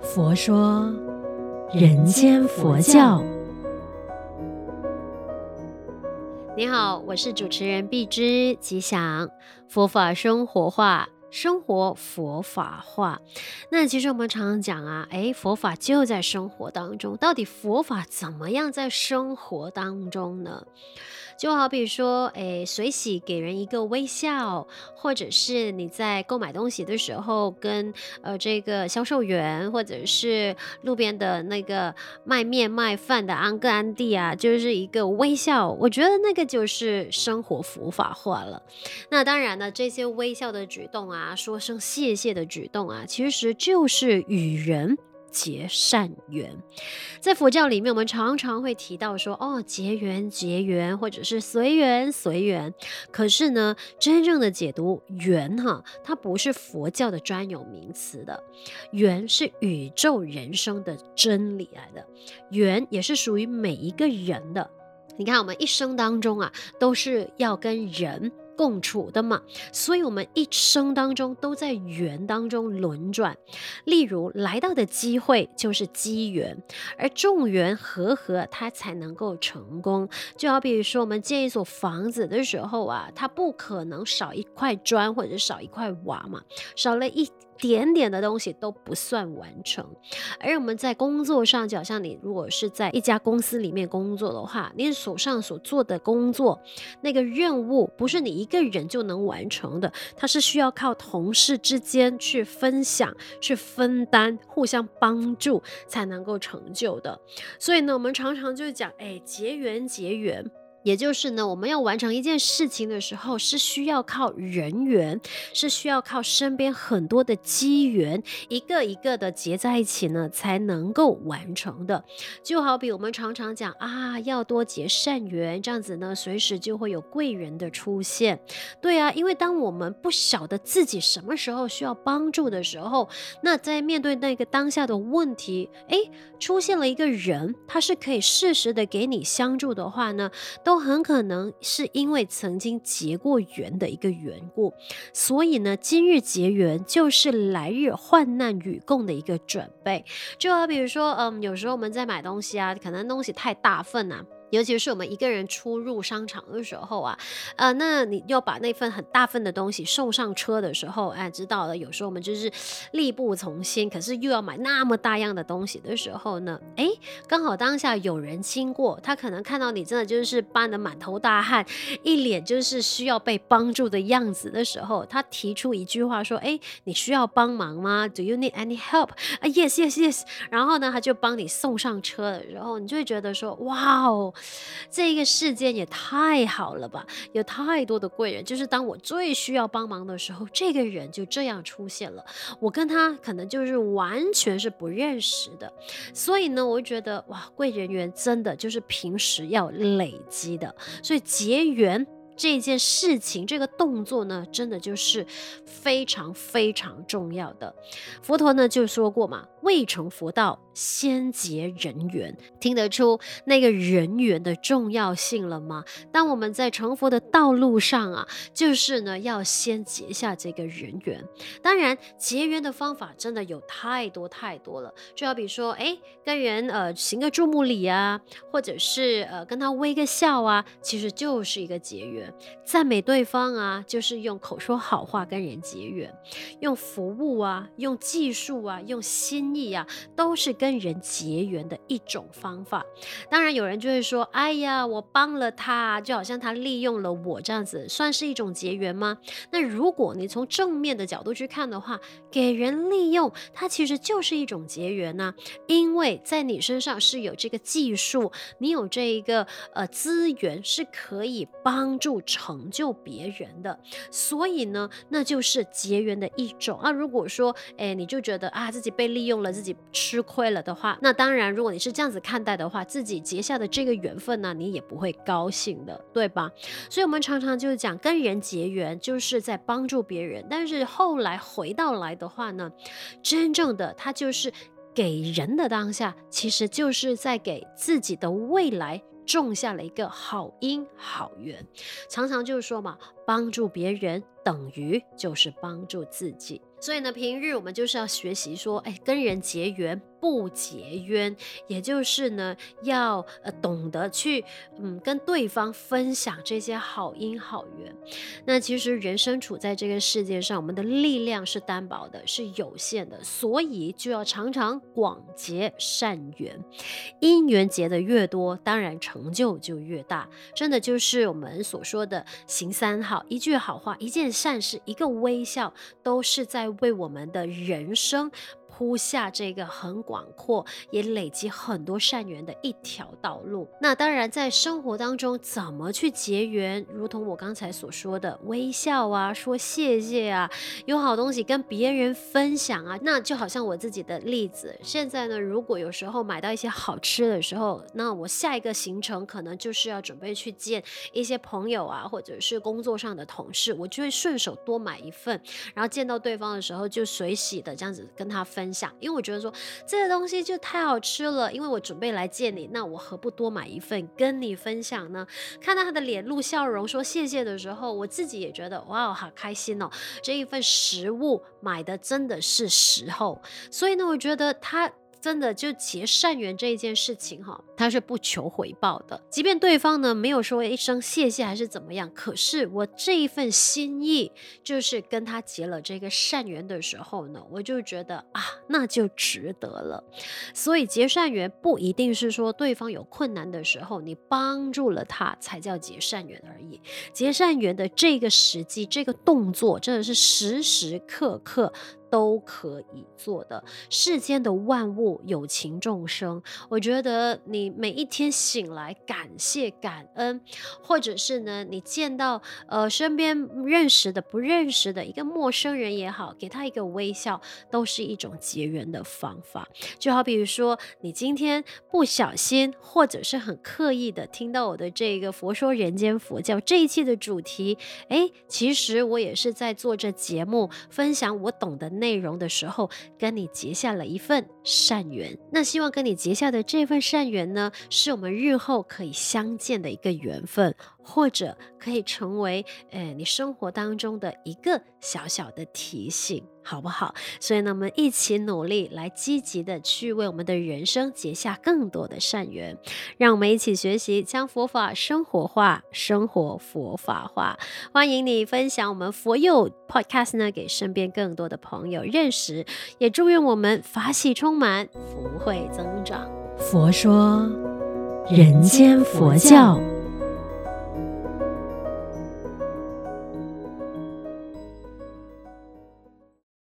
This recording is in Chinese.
佛说人间佛教。你好，我是主持人碧枝吉祥，佛法生活化。生活佛法化，那其实我们常常讲啊，诶，佛法就在生活当中。到底佛法怎么样在生活当中呢？就好比说，诶，随喜给人一个微笑，或者是你在购买东西的时候，跟呃这个销售员，或者是路边的那个卖面卖饭的安哥安弟啊，就是一个微笑。我觉得那个就是生活佛法化了。那当然呢，这些微笑的举动。啊，说声谢谢的举动啊，其实就是与人结善缘。在佛教里面，我们常常会提到说，哦，结缘结缘，或者是随缘随缘。可是呢，真正的解读缘哈，它不是佛教的专有名词的，缘是宇宙人生的真理来的，缘也是属于每一个人的。你看，我们一生当中啊，都是要跟人。共处的嘛，所以我们一生当中都在缘当中轮转。例如来到的机会就是机缘，而众缘和合，它才能够成功。就好比说，我们建一所房子的时候啊，它不可能少一块砖或者少一块瓦嘛，少了一。点点的东西都不算完成，而我们在工作上，就好像你如果是在一家公司里面工作的话，你手上所做的工作，那个任务不是你一个人就能完成的，它是需要靠同事之间去分享、去分担、互相帮助才能够成就的。所以呢，我们常常就讲，哎，结缘结缘。也就是呢，我们要完成一件事情的时候，是需要靠人缘，是需要靠身边很多的机缘，一个一个的结在一起呢，才能够完成的。就好比我们常常讲啊，要多结善缘，这样子呢，随时就会有贵人的出现。对啊，因为当我们不晓得自己什么时候需要帮助的时候，那在面对那个当下的问题，诶，出现了一个人，他是可以适时的给你相助的话呢，都。都很可能是因为曾经结过缘的一个缘故，所以呢，今日结缘就是来日患难与共的一个准备。就好比如说，嗯，有时候我们在买东西啊，可能东西太大份啊。尤其是我们一个人出入商场的时候啊，呃，那你要把那份很大份的东西送上车的时候，哎，知道了。有时候我们就是力不从心，可是又要买那么大样的东西的时候呢，哎，刚好当下有人经过，他可能看到你真的就是搬得满头大汗，一脸就是需要被帮助的样子的时候，他提出一句话说：“哎，你需要帮忙吗？Do you need any help？” 啊，Yes, yes, yes。然后呢，他就帮你送上车的时候，你就会觉得说：“哇哦！”这个事件也太好了吧，有太多的贵人，就是当我最需要帮忙的时候，这个人就这样出现了。我跟他可能就是完全是不认识的，所以呢，我觉得哇，贵人缘真的就是平时要累积的，所以结缘。这件事情，这个动作呢，真的就是非常非常重要的。佛陀呢就说过嘛，未成佛道，先结人缘。听得出那个人缘的重要性了吗？当我们在成佛的道路上啊，就是呢要先结下这个人缘。当然，结缘的方法真的有太多太多了。就好比说，哎，跟人呃行个注目礼啊，或者是呃跟他微个笑啊，其实就是一个结缘。赞美对方啊，就是用口说好话跟人结缘；用服务啊，用技术啊，用心意啊，都是跟人结缘的一种方法。当然，有人就会说：“哎呀，我帮了他，就好像他利用了我这样子，算是一种结缘吗？”那如果你从正面的角度去看的话，给人利用，它其实就是一种结缘呐，因为在你身上是有这个技术，你有这一个呃资源，是可以帮助。成就别人的，所以呢，那就是结缘的一种啊。如果说，哎，你就觉得啊自己被利用了，自己吃亏了的话，那当然，如果你是这样子看待的话，自己结下的这个缘分呢，你也不会高兴的，对吧？所以，我们常常就是讲跟人结缘，就是在帮助别人。但是后来回到来的话呢，真正的他就是给人的当下，其实就是在给自己的未来。种下了一个好因好缘，常常就是说嘛，帮助别人等于就是帮助自己。所以呢，平日我们就是要学习说，哎，跟人结缘不结冤，也就是呢，要呃懂得去嗯跟对方分享这些好因好缘。那其实人生处在这个世界上，我们的力量是单薄的，是有限的，所以就要常常广结善缘。因缘结得越多，当然成就就越大。真的就是我们所说的行三好，一句好话，一件善事，一个微笑，都是在。为我们的人生。铺下这个很广阔，也累积很多善缘的一条道路。那当然，在生活当中怎么去结缘，如同我刚才所说的，微笑啊，说谢谢啊，有好东西跟别人分享啊。那就好像我自己的例子，现在呢，如果有时候买到一些好吃的时候，那我下一个行程可能就是要准备去见一些朋友啊，或者是工作上的同事，我就会顺手多买一份，然后见到对方的时候就随喜的这样子跟他分。分享，因为我觉得说这个东西就太好吃了，因为我准备来见你，那我何不多买一份跟你分享呢？看到他的脸露笑容，说谢谢的时候，我自己也觉得哇，好开心哦！这一份食物买的真的是时候，所以呢，我觉得他。真的就结善缘这一件事情哈，他是不求回报的，即便对方呢没有说一声谢谢还是怎么样，可是我这一份心意就是跟他结了这个善缘的时候呢，我就觉得啊，那就值得了。所以结善缘不一定是说对方有困难的时候你帮助了他才叫结善缘而已，结善缘的这个时机这个动作真的是时时刻刻。都可以做的。世间的万物有情众生，我觉得你每一天醒来，感谢感恩，或者是呢，你见到呃身边认识的、不认识的一个陌生人也好，给他一个微笑，都是一种结缘的方法。就好比如说，你今天不小心，或者是很刻意的听到我的这个《佛说人间佛教》这一期的主题，诶，其实我也是在做这节目，分享我懂的。内容的时候，跟你结下了一份善缘。那希望跟你结下的这份善缘呢，是我们日后可以相见的一个缘分。或者可以成为，呃，你生活当中的一个小小的提醒，好不好？所以呢，我们一起努力，来积极的去为我们的人生结下更多的善缘。让我们一起学习，将佛法生活化，生活佛法化。欢迎你分享我们佛佑 Podcast 呢，给身边更多的朋友认识。也祝愿我们法喜充满，福慧增长。佛说，人间佛教。